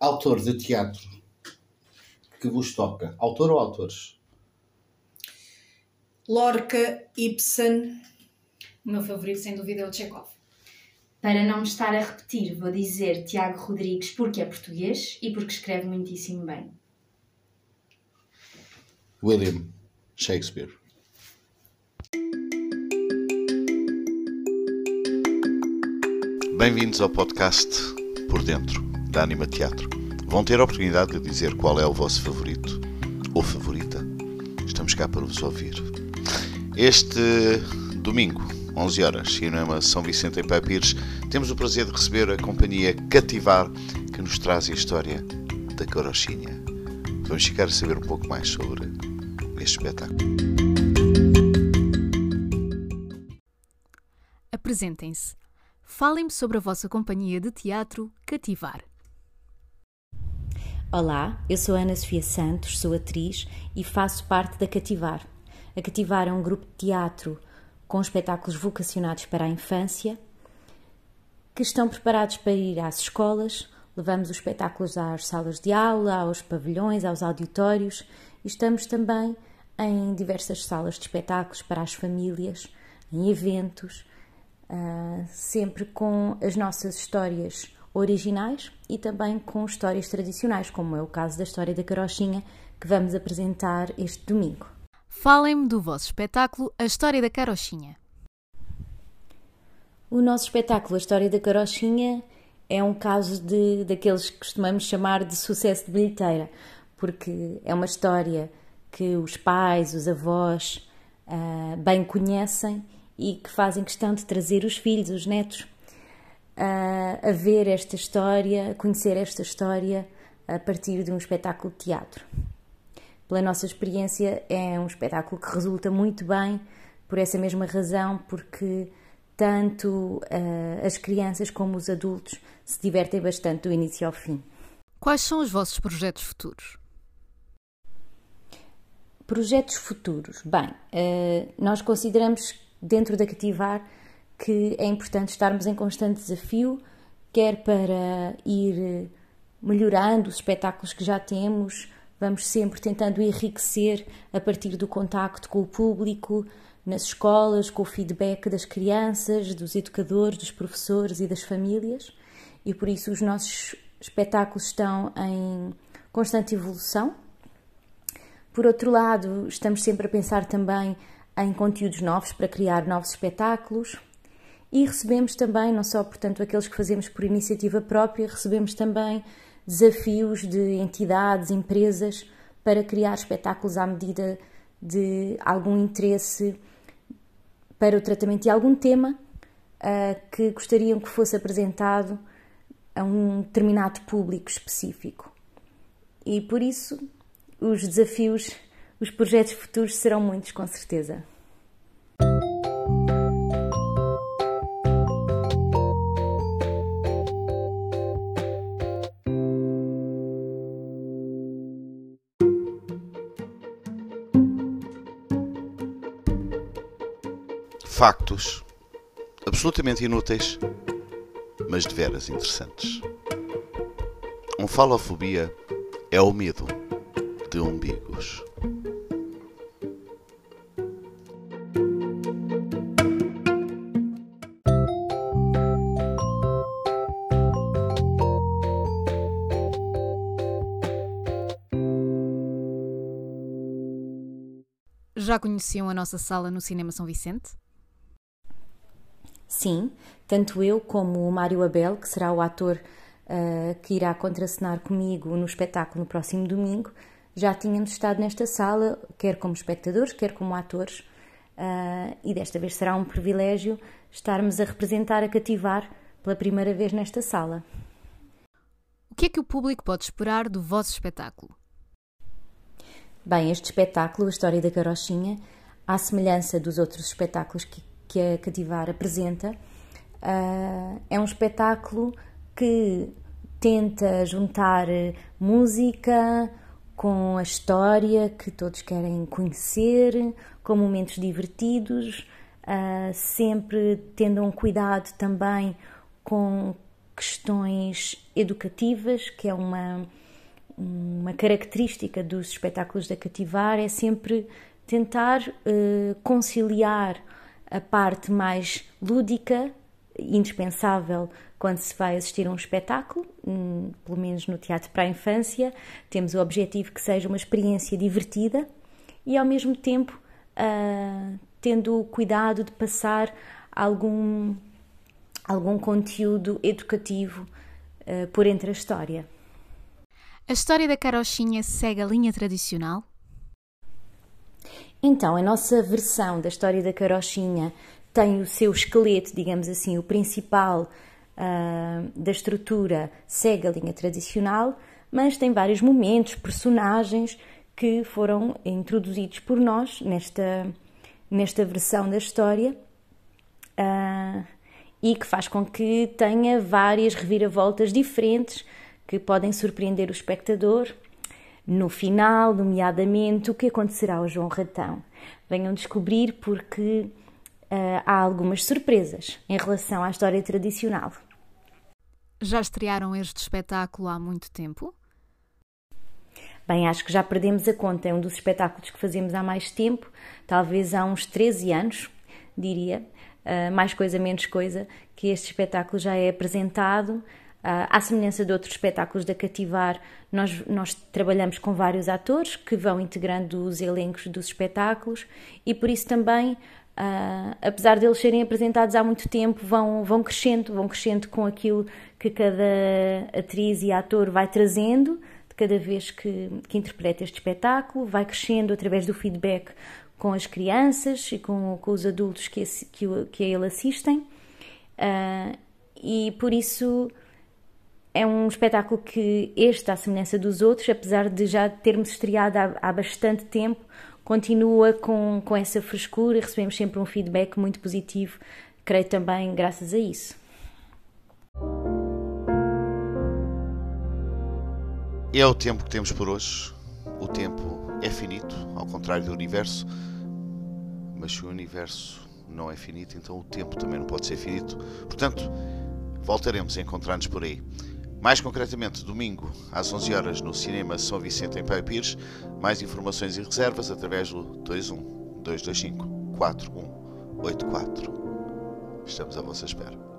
Autor de teatro que vos toca? Autor ou autores? Lorca, Ibsen. O meu favorito, sem dúvida, é o Chekhov. Para não me estar a repetir, vou dizer Tiago Rodrigues porque é português e porque escreve muitíssimo bem. William Shakespeare. Bem-vindos ao podcast Por Dentro, da Anima Teatro. Vão ter a oportunidade de dizer qual é o vosso favorito ou favorita. Estamos cá para vos ouvir. Este domingo, 11 horas, Cinema São Vicente em Papires, temos o prazer de receber a companhia Cativar, que nos traz a história da carochinha. Vamos ficar a saber um pouco mais sobre este espetáculo. Apresentem-se. Falem-me sobre a vossa companhia de teatro Cativar. Olá, eu sou Ana Sofia Santos, sou atriz e faço parte da Cativar. A Cativar é um grupo de teatro com espetáculos vocacionados para a infância que estão preparados para ir às escolas. Levamos os espetáculos às salas de aula, aos pavilhões, aos auditórios e estamos também em diversas salas de espetáculos para as famílias, em eventos uh, sempre com as nossas histórias originais e também com histórias tradicionais, como é o caso da história da carochinha que vamos apresentar este domingo. Falem-me do vosso espetáculo A História da Carochinha. O nosso espetáculo A História da Carochinha é um caso de, daqueles que costumamos chamar de sucesso de bilheteira, porque é uma história que os pais, os avós uh, bem conhecem e que fazem questão de trazer os filhos, os netos, a, a ver esta história, a conhecer esta história a partir de um espetáculo de teatro. Pela nossa experiência, é um espetáculo que resulta muito bem por essa mesma razão, porque tanto uh, as crianças como os adultos se divertem bastante do início ao fim. Quais são os vossos projetos futuros? Projetos futuros. Bem, uh, nós consideramos dentro da Cativar que é importante estarmos em constante desafio, quer para ir melhorando os espetáculos que já temos, vamos sempre tentando enriquecer a partir do contacto com o público, nas escolas, com o feedback das crianças, dos educadores, dos professores e das famílias, e por isso os nossos espetáculos estão em constante evolução. Por outro lado, estamos sempre a pensar também em conteúdos novos para criar novos espetáculos. E recebemos também, não só portanto aqueles que fazemos por iniciativa própria, recebemos também desafios de entidades, empresas para criar espetáculos à medida de algum interesse para o tratamento de algum tema uh, que gostariam que fosse apresentado a um determinado público específico. E por isso os desafios os projetos futuros serão muitos, com certeza. Factos absolutamente inúteis, mas de veras interessantes. Um falofobia é o medo de umbigos. Já conheciam a nossa sala no Cinema São Vicente? Sim, tanto eu como o Mário Abel, que será o ator uh, que irá contracenar comigo no espetáculo no próximo domingo, já tínhamos estado nesta sala, quer como espectadores, quer como atores, uh, e desta vez será um privilégio estarmos a representar, a cativar pela primeira vez nesta sala. O que é que o público pode esperar do vosso espetáculo? Bem, este espetáculo, a história da carochinha, à semelhança dos outros espetáculos que, que a Cativar apresenta, uh, é um espetáculo que tenta juntar música com a história que todos querem conhecer, com momentos divertidos, uh, sempre tendo um cuidado também com questões educativas, que é uma, uma característica dos espetáculos da Cativar, é sempre tentar uh, conciliar a parte mais lúdica, indispensável quando se vai assistir a um espetáculo, hum, pelo menos no teatro para a infância, temos o objetivo que seja uma experiência divertida e ao mesmo tempo uh, tendo o cuidado de passar algum, algum conteúdo educativo uh, por entre a história. A história da carochinha segue a linha tradicional? Então, a nossa versão da história da carochinha tem o seu esqueleto, digamos assim, o principal uh, da estrutura segue a linha tradicional, mas tem vários momentos, personagens que foram introduzidos por nós nesta, nesta versão da história uh, e que faz com que tenha várias reviravoltas diferentes que podem surpreender o espectador. No final, nomeadamente, o que acontecerá ao João Ratão. Venham descobrir porque uh, há algumas surpresas em relação à história tradicional. Já estrearam este espetáculo há muito tempo? Bem, acho que já perdemos a conta. É um dos espetáculos que fazemos há mais tempo, talvez há uns 13 anos, diria, uh, mais coisa, menos coisa, que este espetáculo já é apresentado. Uh, à semelhança de outros espetáculos da Cativar, nós, nós trabalhamos com vários atores que vão integrando os elencos dos espetáculos e por isso também Uh, apesar de eles serem apresentados há muito tempo, vão, vão crescendo, vão crescendo com aquilo que cada atriz e ator vai trazendo, cada vez que, que interpreta este espetáculo, vai crescendo através do feedback com as crianças e com, com os adultos que, que, que a ele assistem. Uh, e por isso é um espetáculo que este, à semelhança dos outros, apesar de já termos estreado há, há bastante tempo, continua com, com essa frescura e recebemos sempre um feedback muito positivo, creio também graças a isso. É o tempo que temos por hoje. O tempo é finito, ao contrário do universo. Mas se o universo não é finito, então o tempo também não pode ser finito. Portanto, voltaremos a encontrar-nos por aí. Mais concretamente, domingo, às 11 horas no Cinema São Vicente em Pai Pires. Mais informações e reservas através do 21 225 4184. Estamos à vossa espera.